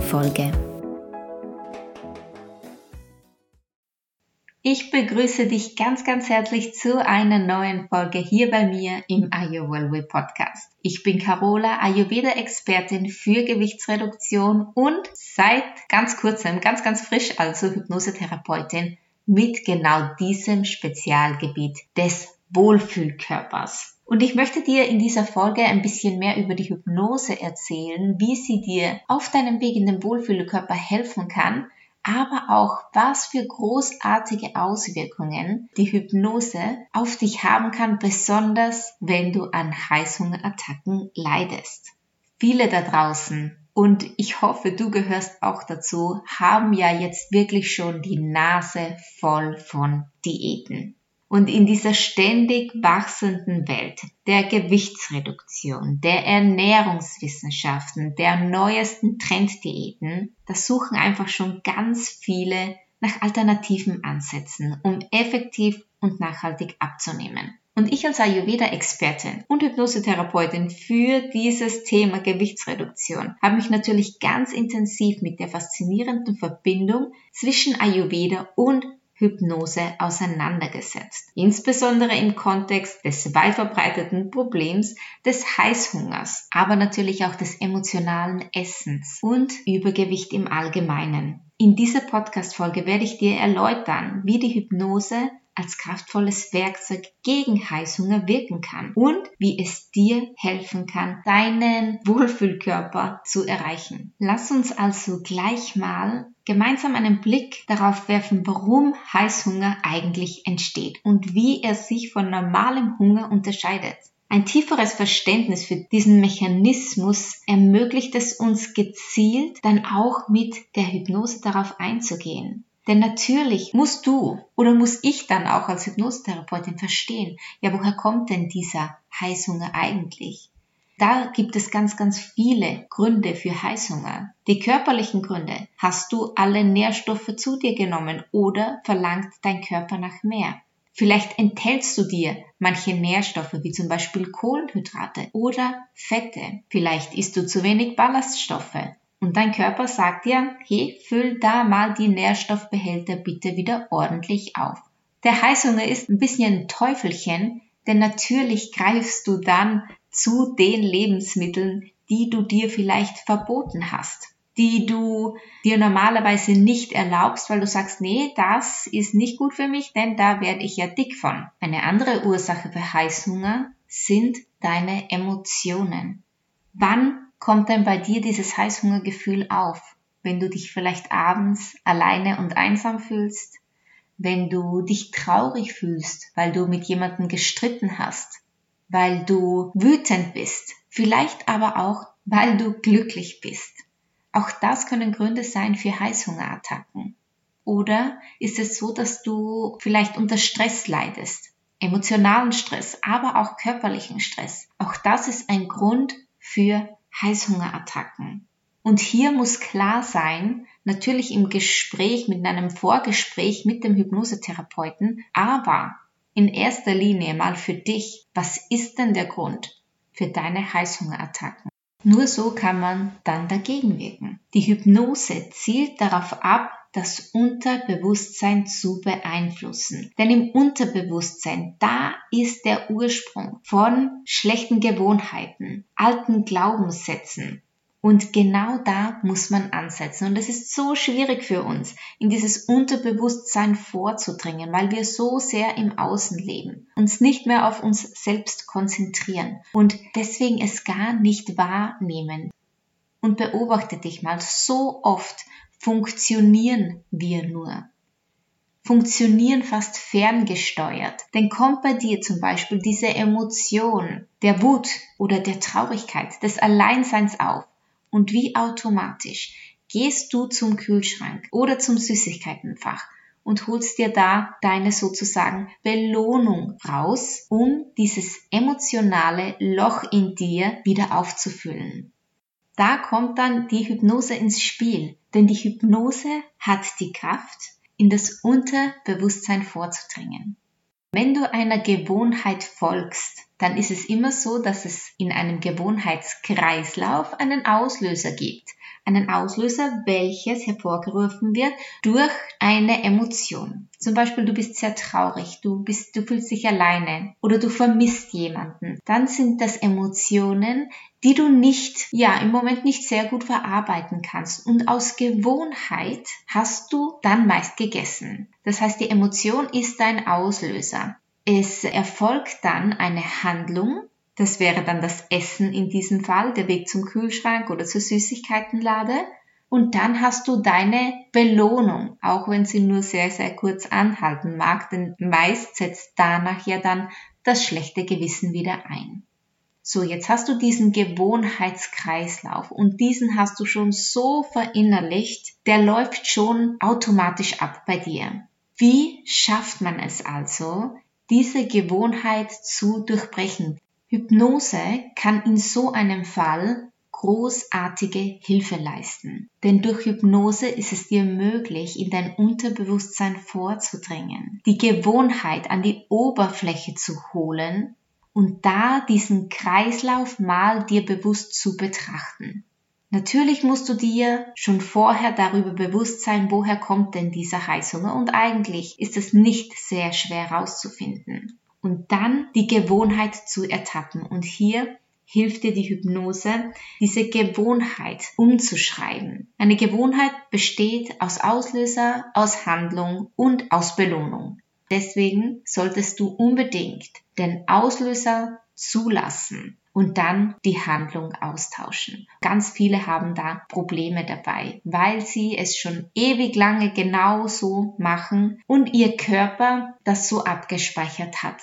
Folge. Ich begrüße dich ganz, ganz herzlich zu einer neuen Folge hier bei mir im Ayurveda Podcast. Ich bin Carola, Ayurveda-Expertin für Gewichtsreduktion und seit ganz kurzem, ganz, ganz frisch also Hypnosetherapeutin mit genau diesem Spezialgebiet des Wohlfühlkörpers. Und ich möchte dir in dieser Folge ein bisschen mehr über die Hypnose erzählen, wie sie dir auf deinem Weg in den Wohlfühlkörper helfen kann, aber auch was für großartige Auswirkungen die Hypnose auf dich haben kann, besonders wenn du an Heißhungerattacken leidest. Viele da draußen und ich hoffe, du gehörst auch dazu, haben ja jetzt wirklich schon die Nase voll von Diäten. Und in dieser ständig wachsenden Welt der Gewichtsreduktion, der Ernährungswissenschaften, der neuesten Trenddiäten, da suchen einfach schon ganz viele nach alternativen Ansätzen, um effektiv und nachhaltig abzunehmen. Und ich als Ayurveda-Expertin und Hypnosetherapeutin für dieses Thema Gewichtsreduktion habe mich natürlich ganz intensiv mit der faszinierenden Verbindung zwischen Ayurveda und Hypnose auseinandergesetzt, insbesondere im Kontext des weit verbreiteten Problems des Heißhungers, aber natürlich auch des emotionalen Essens und Übergewicht im Allgemeinen. In dieser Podcast-Folge werde ich dir erläutern, wie die Hypnose als kraftvolles Werkzeug gegen Heißhunger wirken kann und wie es dir helfen kann, deinen Wohlfühlkörper zu erreichen. Lass uns also gleich mal gemeinsam einen Blick darauf werfen, warum Heißhunger eigentlich entsteht und wie er sich von normalem Hunger unterscheidet. Ein tieferes Verständnis für diesen Mechanismus ermöglicht es uns gezielt dann auch mit der Hypnose darauf einzugehen. Denn natürlich musst du oder muss ich dann auch als Hypnosetherapeutin verstehen, ja, woher kommt denn dieser Heißhunger eigentlich? Da gibt es ganz, ganz viele Gründe für Heißhunger. Die körperlichen Gründe. Hast du alle Nährstoffe zu dir genommen oder verlangt dein Körper nach mehr? Vielleicht enthältst du dir manche Nährstoffe wie zum Beispiel Kohlenhydrate oder Fette. Vielleicht isst du zu wenig Ballaststoffe und dein Körper sagt dir, hey, füll da mal die Nährstoffbehälter bitte wieder ordentlich auf. Der Heißhunger ist ein bisschen ein Teufelchen, denn natürlich greifst du dann zu den Lebensmitteln, die du dir vielleicht verboten hast, die du dir normalerweise nicht erlaubst, weil du sagst, nee, das ist nicht gut für mich, denn da werde ich ja dick von. Eine andere Ursache für Heißhunger sind deine Emotionen. Wann kommt denn bei dir dieses Heißhungergefühl auf? Wenn du dich vielleicht abends alleine und einsam fühlst? Wenn du dich traurig fühlst, weil du mit jemandem gestritten hast? Weil du wütend bist? Vielleicht aber auch, weil du glücklich bist? Auch das können Gründe sein für Heißhungerattacken. Oder ist es so, dass du vielleicht unter Stress leidest? Emotionalen Stress, aber auch körperlichen Stress. Auch das ist ein Grund für Heißhungerattacken. Und hier muss klar sein, natürlich im Gespräch, mit einem Vorgespräch mit dem Hypnosetherapeuten, aber in erster Linie mal für dich, was ist denn der Grund für deine Heißhungerattacken? Nur so kann man dann dagegen wirken. Die Hypnose zielt darauf ab, das Unterbewusstsein zu beeinflussen. Denn im Unterbewusstsein, da ist der Ursprung von schlechten Gewohnheiten, alten Glaubenssätzen. Und genau da muss man ansetzen. Und es ist so schwierig für uns, in dieses Unterbewusstsein vorzudringen, weil wir so sehr im Außen leben, uns nicht mehr auf uns selbst konzentrieren und deswegen es gar nicht wahrnehmen. Und beobachte dich mal, so oft funktionieren wir nur. Funktionieren fast ferngesteuert. Denn kommt bei dir zum Beispiel diese Emotion der Wut oder der Traurigkeit, des Alleinseins auf und wie automatisch gehst du zum Kühlschrank oder zum Süßigkeitenfach und holst dir da deine sozusagen Belohnung raus, um dieses emotionale Loch in dir wieder aufzufüllen. Da kommt dann die Hypnose ins Spiel, denn die Hypnose hat die Kraft, in das Unterbewusstsein vorzudringen. Wenn du einer Gewohnheit folgst, dann ist es immer so, dass es in einem Gewohnheitskreislauf einen Auslöser gibt. Einen Auslöser, welches hervorgerufen wird durch eine Emotion. Zum Beispiel, du bist sehr traurig, du bist, du fühlst dich alleine oder du vermisst jemanden. Dann sind das Emotionen, die du nicht, ja, im Moment nicht sehr gut verarbeiten kannst. Und aus Gewohnheit hast du dann meist gegessen. Das heißt, die Emotion ist dein Auslöser. Es erfolgt dann eine Handlung, das wäre dann das Essen in diesem Fall, der Weg zum Kühlschrank oder zur Süßigkeitenlade. Und dann hast du deine Belohnung, auch wenn sie nur sehr, sehr kurz anhalten mag, denn meist setzt danach ja dann das schlechte Gewissen wieder ein. So, jetzt hast du diesen Gewohnheitskreislauf und diesen hast du schon so verinnerlicht, der läuft schon automatisch ab bei dir. Wie schafft man es also, diese Gewohnheit zu durchbrechen? Hypnose kann in so einem Fall großartige Hilfe leisten. Denn durch Hypnose ist es dir möglich, in dein Unterbewusstsein vorzudringen, die Gewohnheit an die Oberfläche zu holen und da diesen Kreislauf mal dir bewusst zu betrachten. Natürlich musst du dir schon vorher darüber bewusst sein, woher kommt denn dieser Heißhunger und eigentlich ist es nicht sehr schwer herauszufinden und dann die Gewohnheit zu ertappen. Und hier hilft dir die Hypnose, diese Gewohnheit umzuschreiben. Eine Gewohnheit besteht aus Auslöser, aus Handlung und aus Belohnung. Deswegen solltest du unbedingt den Auslöser zulassen und dann die Handlung austauschen. Ganz viele haben da Probleme dabei, weil sie es schon ewig lange genau so machen und ihr Körper das so abgespeichert hat.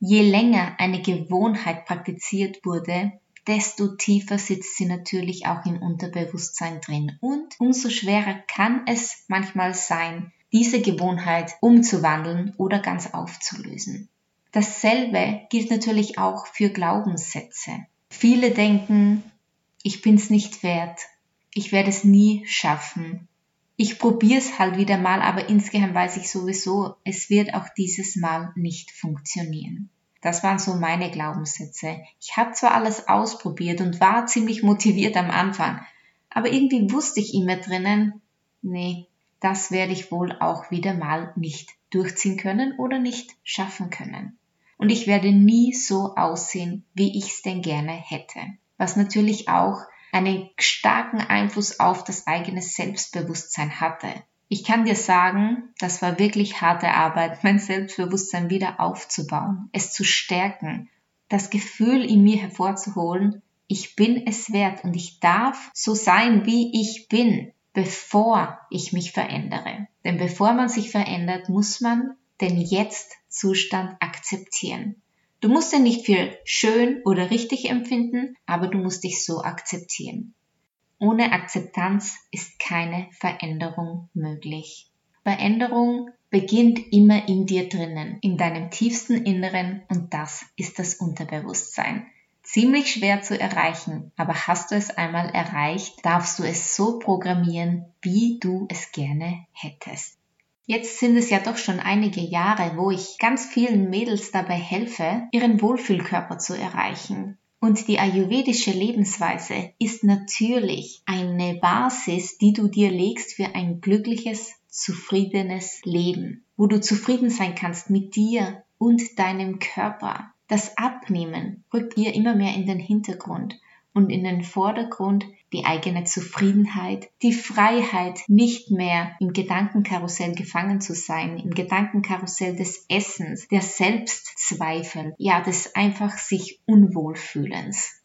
Je länger eine Gewohnheit praktiziert wurde, desto tiefer sitzt sie natürlich auch im Unterbewusstsein drin und umso schwerer kann es manchmal sein, diese Gewohnheit umzuwandeln oder ganz aufzulösen. Dasselbe gilt natürlich auch für Glaubenssätze. Viele denken, ich bin's nicht wert, ich werde es nie schaffen, ich probiere es halt wieder mal, aber insgeheim weiß ich sowieso, es wird auch dieses Mal nicht funktionieren. Das waren so meine Glaubenssätze. Ich habe zwar alles ausprobiert und war ziemlich motiviert am Anfang, aber irgendwie wusste ich immer drinnen, nee, das werde ich wohl auch wieder mal nicht durchziehen können oder nicht schaffen können. Und ich werde nie so aussehen, wie ich es denn gerne hätte. Was natürlich auch einen starken Einfluss auf das eigene Selbstbewusstsein hatte. Ich kann dir sagen, das war wirklich harte Arbeit, mein Selbstbewusstsein wieder aufzubauen, es zu stärken, das Gefühl in mir hervorzuholen, ich bin es wert und ich darf so sein, wie ich bin, bevor ich mich verändere. Denn bevor man sich verändert, muss man den Jetzt-Zustand akzeptieren. Du musst ihn nicht für schön oder richtig empfinden, aber du musst dich so akzeptieren. Ohne Akzeptanz ist keine Veränderung möglich. Veränderung beginnt immer in dir drinnen, in deinem tiefsten Inneren und das ist das Unterbewusstsein. Ziemlich schwer zu erreichen, aber hast du es einmal erreicht, darfst du es so programmieren, wie du es gerne hättest. Jetzt sind es ja doch schon einige Jahre, wo ich ganz vielen Mädels dabei helfe, ihren Wohlfühlkörper zu erreichen. Und die ayurvedische Lebensweise ist natürlich eine Basis, die du dir legst für ein glückliches, zufriedenes Leben, wo du zufrieden sein kannst mit dir und deinem Körper. Das Abnehmen rückt dir immer mehr in den Hintergrund und in den Vordergrund die eigene Zufriedenheit, die Freiheit, nicht mehr im Gedankenkarussell gefangen zu sein, im Gedankenkarussell des Essens, der Selbstzweifel, ja, des einfach sich Unwohlfühlens.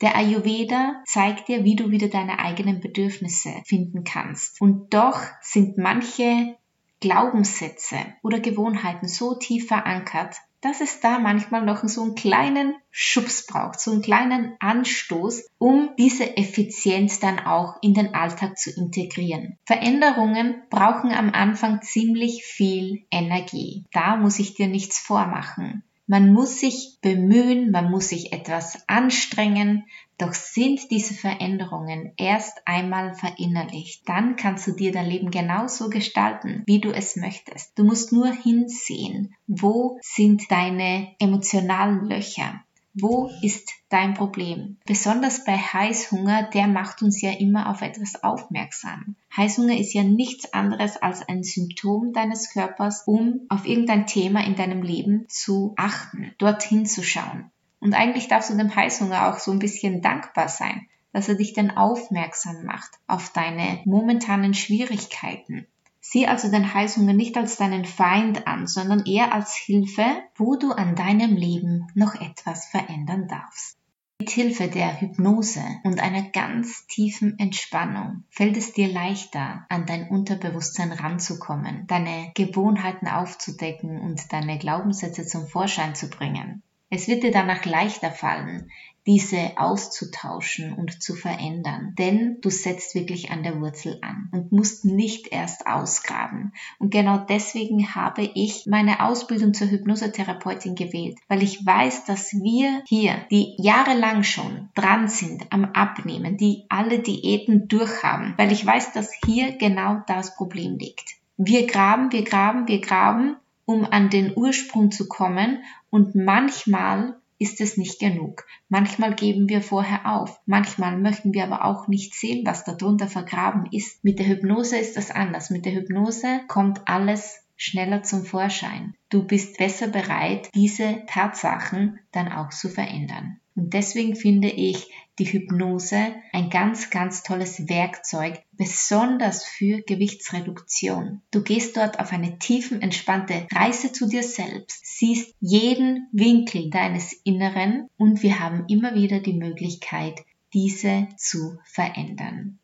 Der Ayurveda zeigt dir, wie du wieder deine eigenen Bedürfnisse finden kannst. Und doch sind manche Glaubenssätze oder Gewohnheiten so tief verankert, dass es da manchmal noch so einen kleinen Schubs braucht, so einen kleinen Anstoß, um diese Effizienz dann auch in den Alltag zu integrieren. Veränderungen brauchen am Anfang ziemlich viel Energie. Da muss ich dir nichts vormachen. Man muss sich bemühen, man muss sich etwas anstrengen, doch sind diese Veränderungen erst einmal verinnerlicht, dann kannst du dir dein Leben genauso gestalten, wie du es möchtest. Du musst nur hinsehen, wo sind deine emotionalen Löcher. Wo ist dein Problem? Besonders bei Heißhunger, der macht uns ja immer auf etwas aufmerksam. Heißhunger ist ja nichts anderes als ein Symptom deines Körpers, um auf irgendein Thema in deinem Leben zu achten, dorthin zu schauen. Und eigentlich darfst du dem Heißhunger auch so ein bisschen dankbar sein, dass er dich dann aufmerksam macht auf deine momentanen Schwierigkeiten. Sieh also den Heißhunger nicht als deinen Feind an, sondern eher als Hilfe, wo du an deinem Leben noch etwas verändern darfst. Mit Hilfe der Hypnose und einer ganz tiefen Entspannung fällt es dir leichter, an dein Unterbewusstsein ranzukommen, deine Gewohnheiten aufzudecken und deine Glaubenssätze zum Vorschein zu bringen. Es wird dir danach leichter fallen, diese auszutauschen und zu verändern. Denn du setzt wirklich an der Wurzel an und musst nicht erst ausgraben. Und genau deswegen habe ich meine Ausbildung zur Hypnosetherapeutin gewählt, weil ich weiß, dass wir hier, die jahrelang schon dran sind am Abnehmen, die alle Diäten durchhaben, weil ich weiß, dass hier genau das Problem liegt. Wir graben, wir graben, wir graben um an den Ursprung zu kommen und manchmal ist es nicht genug. Manchmal geben wir vorher auf. Manchmal möchten wir aber auch nicht sehen, was darunter vergraben ist. Mit der Hypnose ist das anders. Mit der Hypnose kommt alles schneller zum Vorschein. Du bist besser bereit, diese Tatsachen dann auch zu verändern. Und deswegen finde ich die Hypnose ein ganz, ganz tolles Werkzeug, besonders für Gewichtsreduktion. Du gehst dort auf eine tiefen, entspannte Reise zu dir selbst, siehst jeden Winkel deines Inneren und wir haben immer wieder die Möglichkeit, diese zu verändern.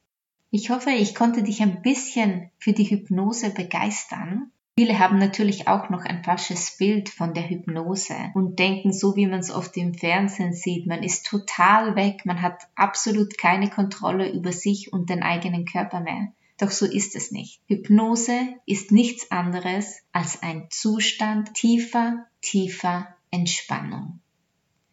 Ich hoffe, ich konnte dich ein bisschen für die Hypnose begeistern Viele haben natürlich auch noch ein falsches Bild von der Hypnose und denken, so wie man es oft im Fernsehen sieht, man ist total weg, man hat absolut keine Kontrolle über sich und den eigenen Körper mehr. Doch so ist es nicht. Hypnose ist nichts anderes als ein Zustand tiefer, tiefer Entspannung.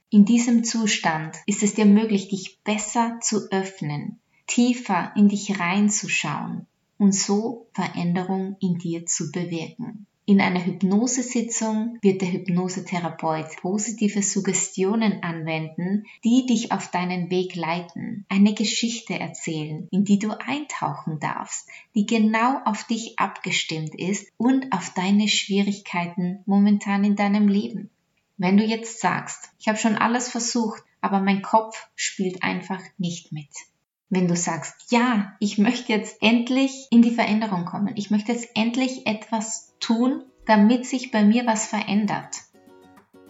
In diesem Zustand ist es dir möglich, dich besser zu öffnen, tiefer in dich reinzuschauen und so Veränderung in dir zu bewirken. In einer Hypnosesitzung wird der Hypnosetherapeut positive Suggestionen anwenden, die dich auf deinen Weg leiten, eine Geschichte erzählen, in die du eintauchen darfst, die genau auf dich abgestimmt ist und auf deine Schwierigkeiten momentan in deinem Leben. Wenn du jetzt sagst, ich habe schon alles versucht, aber mein Kopf spielt einfach nicht mit, wenn du sagst, ja, ich möchte jetzt endlich in die Veränderung kommen, ich möchte jetzt endlich etwas tun, damit sich bei mir was verändert,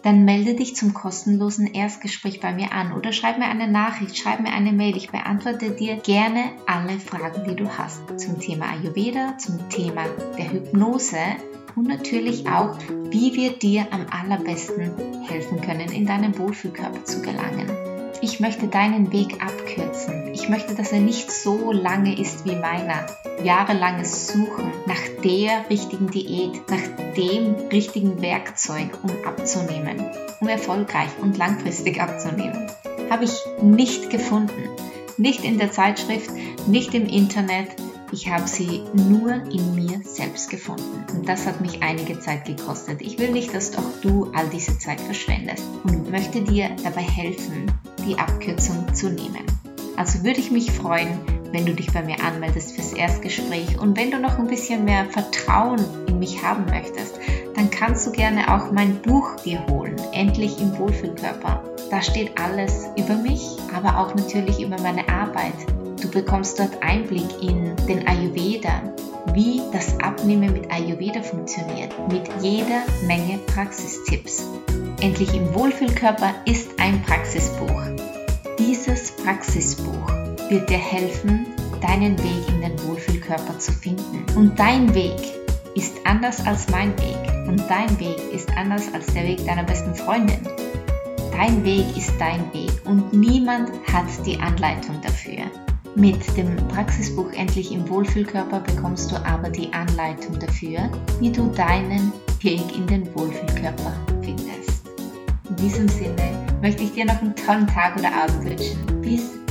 dann melde dich zum kostenlosen Erstgespräch bei mir an oder schreib mir eine Nachricht, schreib mir eine Mail. Ich beantworte dir gerne alle Fragen, die du hast zum Thema Ayurveda, zum Thema der Hypnose und natürlich auch, wie wir dir am allerbesten helfen können, in deinen Wohlfühlkörper zu gelangen. Ich möchte deinen Weg abkürzen. Ich möchte, dass er nicht so lange ist wie meiner. Jahrelanges Suchen nach der richtigen Diät, nach dem richtigen Werkzeug, um abzunehmen, um erfolgreich und langfristig abzunehmen. Habe ich nicht gefunden. Nicht in der Zeitschrift, nicht im Internet, ich habe sie nur in mir selbst gefunden. Und das hat mich einige Zeit gekostet. Ich will nicht, dass auch du all diese Zeit verschwendest und möchte dir dabei helfen, die Abkürzung zu nehmen. Also würde ich mich freuen, wenn du dich bei mir anmeldest fürs Erstgespräch und wenn du noch ein bisschen mehr Vertrauen in mich haben möchtest, dann kannst du gerne auch mein Buch dir holen, Endlich im Wohlfühlkörper. Da steht alles über mich, aber auch natürlich über meine Arbeit. Du bekommst dort Einblick in den Ayurveda, wie das Abnehmen mit Ayurveda funktioniert, mit jeder Menge Praxistipps. Endlich im Wohlfühlkörper ist ein Praxisbuch. Dieses Praxisbuch wird dir helfen, deinen Weg in den Wohlfühlkörper zu finden. Und dein Weg ist anders als mein Weg. Und dein Weg ist anders als der Weg deiner besten Freundin. Dein Weg ist dein Weg und niemand hat die Anleitung dafür. Mit dem Praxisbuch Endlich im Wohlfühlkörper bekommst du aber die Anleitung dafür, wie du deinen Weg in den Wohlfühlkörper findest. In diesem Sinne möchte ich dir noch einen tollen Tag oder Abend wünschen. Bis